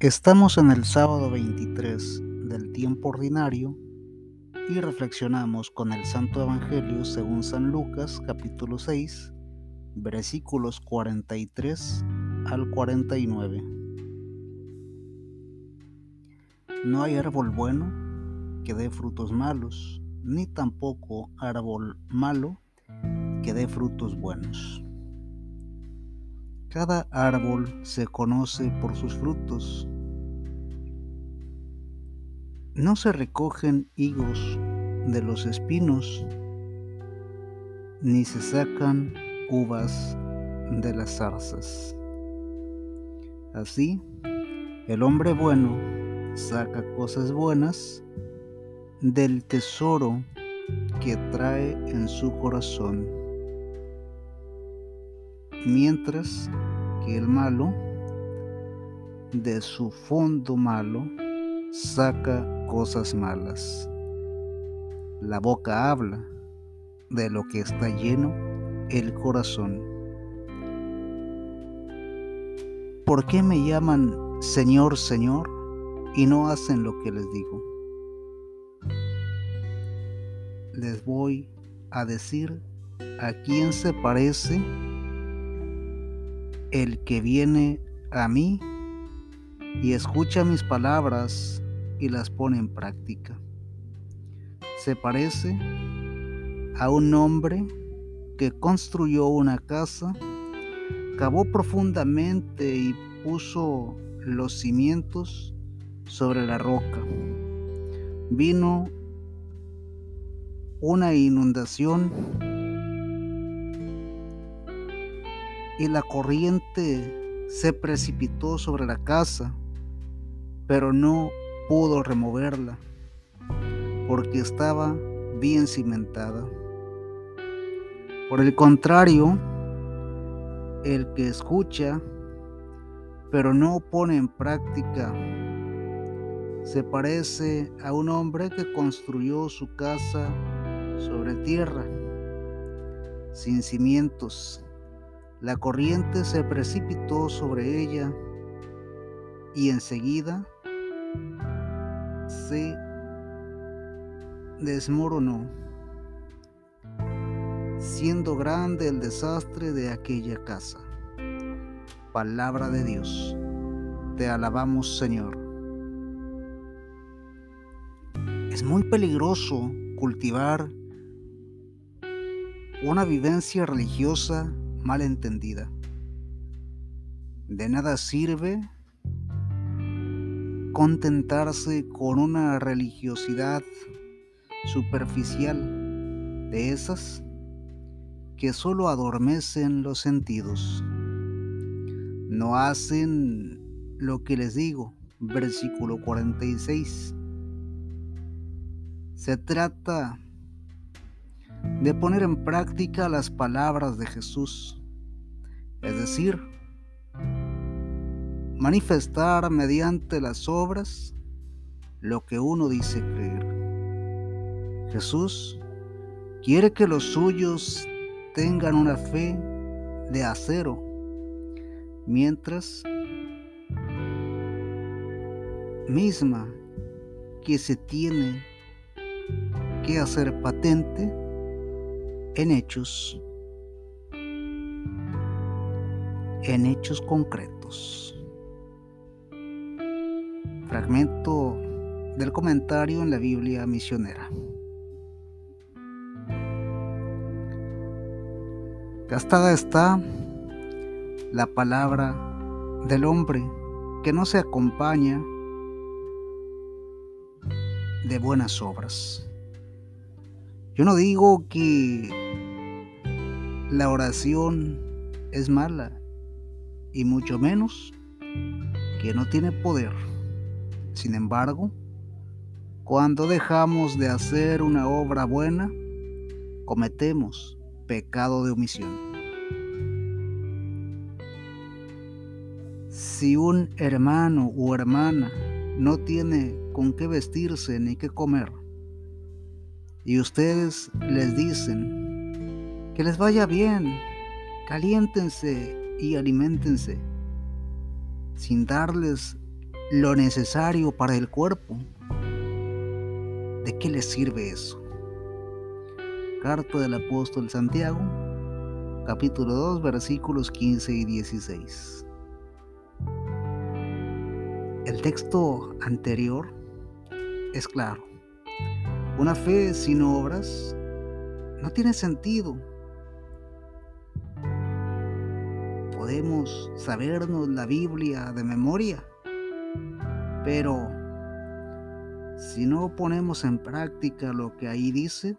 Estamos en el sábado 23 del tiempo ordinario y reflexionamos con el Santo Evangelio según San Lucas capítulo 6 versículos 43 al 49. No hay árbol bueno que dé frutos malos, ni tampoco árbol malo que dé frutos buenos. Cada árbol se conoce por sus frutos. No se recogen higos de los espinos, ni se sacan uvas de las zarzas. Así, el hombre bueno saca cosas buenas del tesoro que trae en su corazón mientras que el malo de su fondo malo saca cosas malas. La boca habla de lo que está lleno el corazón. ¿Por qué me llaman Señor, Señor y no hacen lo que les digo? Les voy a decir a quién se parece el que viene a mí y escucha mis palabras y las pone en práctica. Se parece a un hombre que construyó una casa, cavó profundamente y puso los cimientos sobre la roca. Vino una inundación y la corriente se precipitó sobre la casa, pero no pudo removerla porque estaba bien cimentada. Por el contrario, el que escucha pero no pone en práctica se parece a un hombre que construyó su casa sobre tierra, sin cimientos la corriente se precipitó sobre ella y enseguida se desmoronó, siendo grande el desastre de aquella casa. Palabra de Dios. Te alabamos, Señor. Es muy peligroso cultivar una vivencia religiosa mal entendida. De nada sirve contentarse con una religiosidad superficial de esas que solo adormecen los sentidos. No hacen lo que les digo, versículo 46. Se trata de poner en práctica las palabras de Jesús, es decir, manifestar mediante las obras lo que uno dice creer. Jesús quiere que los suyos tengan una fe de acero, mientras misma que se tiene que hacer patente en hechos, en hechos concretos. Fragmento del comentario en la Biblia misionera. Gastada está la palabra del hombre que no se acompaña de buenas obras. Yo no digo que la oración es mala y mucho menos que no tiene poder. Sin embargo, cuando dejamos de hacer una obra buena, cometemos pecado de omisión. Si un hermano o hermana no tiene con qué vestirse ni qué comer, y ustedes les dicen que les vaya bien, caliéntense y aliméntense, sin darles lo necesario para el cuerpo, ¿de qué le sirve eso? Carta del apóstol Santiago, capítulo 2, versículos 15 y 16. El texto anterior es claro. Una fe sin obras no tiene sentido. Podemos sabernos la Biblia de memoria, pero si no ponemos en práctica lo que ahí dice,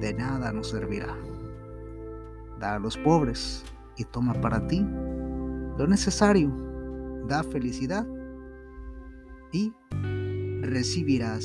de nada nos servirá. Da a los pobres y toma para ti lo necesario. Da felicidad y recibirás